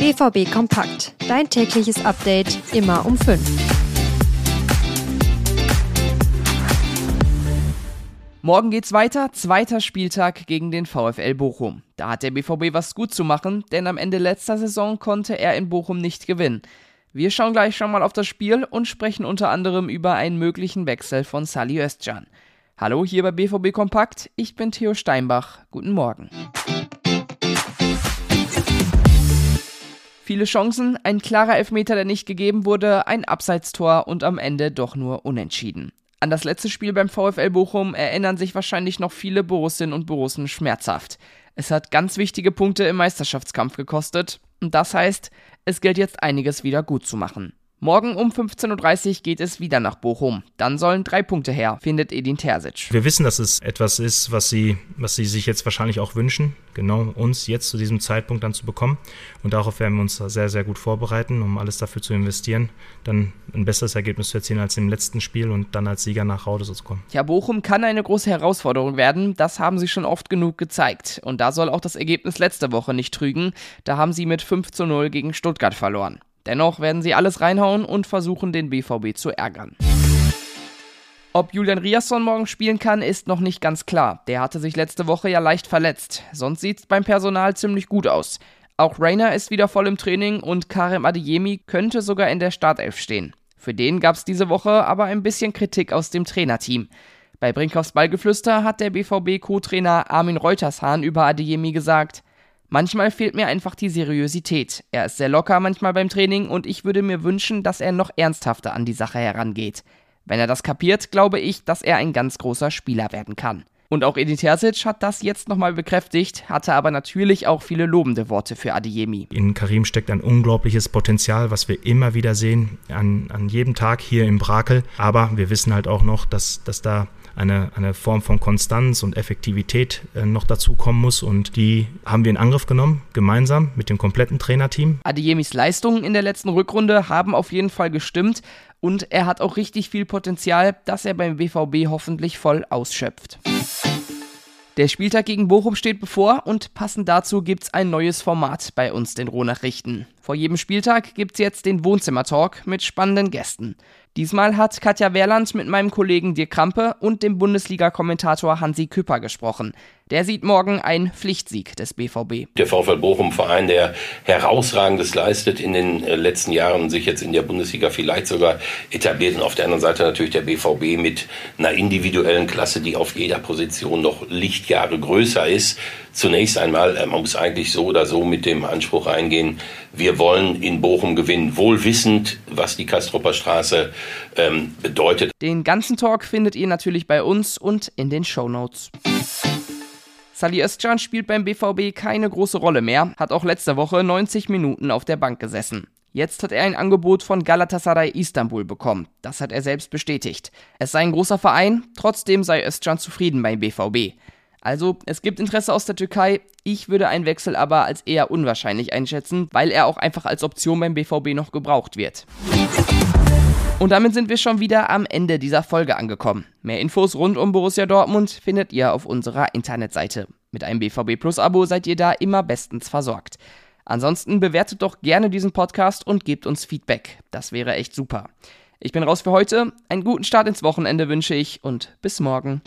BVB Kompakt. Dein tägliches Update immer um 5. Morgen geht's weiter, zweiter Spieltag gegen den VfL Bochum. Da hat der BVB was gut zu machen, denn am Ende letzter Saison konnte er in Bochum nicht gewinnen. Wir schauen gleich schon mal auf das Spiel und sprechen unter anderem über einen möglichen Wechsel von Sally Özcan. Hallo hier bei BVB Kompakt, ich bin Theo Steinbach. Guten Morgen. Viele Chancen, ein klarer Elfmeter, der nicht gegeben wurde, ein Abseitstor und am Ende doch nur unentschieden. An das letzte Spiel beim VfL Bochum erinnern sich wahrscheinlich noch viele Borussinnen und Borussen schmerzhaft. Es hat ganz wichtige Punkte im Meisterschaftskampf gekostet und das heißt, es gilt jetzt einiges wieder gut zu machen. Morgen um 15.30 Uhr geht es wieder nach Bochum. Dann sollen drei Punkte her, findet Edin Terzic. Wir wissen, dass es etwas ist, was sie, was sie sich jetzt wahrscheinlich auch wünschen, genau uns jetzt zu diesem Zeitpunkt dann zu bekommen. Und darauf werden wir uns sehr, sehr gut vorbereiten, um alles dafür zu investieren, dann ein besseres Ergebnis zu erzielen als im letzten Spiel und dann als Sieger nach Raude zu kommen. Ja, Bochum kann eine große Herausforderung werden. Das haben sie schon oft genug gezeigt. Und da soll auch das Ergebnis letzte Woche nicht trügen. Da haben sie mit 5 zu 0 gegen Stuttgart verloren. Dennoch werden sie alles reinhauen und versuchen, den BVB zu ärgern. Ob Julian Riasson morgen spielen kann, ist noch nicht ganz klar. Der hatte sich letzte Woche ja leicht verletzt. Sonst sieht's beim Personal ziemlich gut aus. Auch Rainer ist wieder voll im Training und Karim Adeyemi könnte sogar in der Startelf stehen. Für den gab's diese Woche aber ein bisschen Kritik aus dem Trainerteam. Bei Brinkhoffs Ballgeflüster hat der BVB-Co-Trainer Armin Reutershahn über Adeyemi gesagt, Manchmal fehlt mir einfach die Seriosität. Er ist sehr locker manchmal beim Training und ich würde mir wünschen, dass er noch ernsthafter an die Sache herangeht. Wenn er das kapiert, glaube ich, dass er ein ganz großer Spieler werden kann. Und auch Edin Terzic hat das jetzt nochmal bekräftigt, hatte aber natürlich auch viele lobende Worte für Adeyemi. In Karim steckt ein unglaubliches Potenzial, was wir immer wieder sehen, an, an jedem Tag hier im Brakel. Aber wir wissen halt auch noch, dass, dass da eine, eine Form von Konstanz und Effektivität äh, noch dazu kommen muss. Und die haben wir in Angriff genommen, gemeinsam mit dem kompletten Trainerteam. Adeyemis Leistungen in der letzten Rückrunde haben auf jeden Fall gestimmt. Und er hat auch richtig viel Potenzial, das er beim BVB hoffentlich voll ausschöpft. Der Spieltag gegen Bochum steht bevor und passend dazu gibt's ein neues Format bei uns, den Rohnachrichten. Vor jedem Spieltag gibt's jetzt den Wohnzimmertalk mit spannenden Gästen. Diesmal hat Katja Wehrland mit meinem Kollegen Dirk Krampe und dem Bundesliga-Kommentator Hansi Küpper gesprochen. Der sieht morgen einen Pflichtsieg des BVB. Der VfL Bochum, Verein, der herausragendes leistet in den äh, letzten Jahren, sich jetzt in der Bundesliga vielleicht sogar etabliert. Und auf der anderen Seite natürlich der BVB mit einer individuellen Klasse, die auf jeder Position noch Lichtjahre größer ist. Zunächst einmal, äh, man muss eigentlich so oder so mit dem Anspruch reingehen, wir wollen in Bochum gewinnen, wohl wissend, was die Kastropper Straße ähm, bedeutet. Den ganzen Talk findet ihr natürlich bei uns und in den Show Notes. Sali Özcan spielt beim BVB keine große Rolle mehr, hat auch letzte Woche 90 Minuten auf der Bank gesessen. Jetzt hat er ein Angebot von Galatasaray Istanbul bekommen. Das hat er selbst bestätigt. Es sei ein großer Verein, trotzdem sei Özcan zufrieden beim BVB. Also, es gibt Interesse aus der Türkei. Ich würde einen Wechsel aber als eher unwahrscheinlich einschätzen, weil er auch einfach als Option beim BVB noch gebraucht wird. Und damit sind wir schon wieder am Ende dieser Folge angekommen. Mehr Infos rund um Borussia Dortmund findet ihr auf unserer Internetseite. Mit einem BVB Plus Abo seid ihr da immer bestens versorgt. Ansonsten bewertet doch gerne diesen Podcast und gebt uns Feedback. Das wäre echt super. Ich bin raus für heute. Einen guten Start ins Wochenende wünsche ich und bis morgen.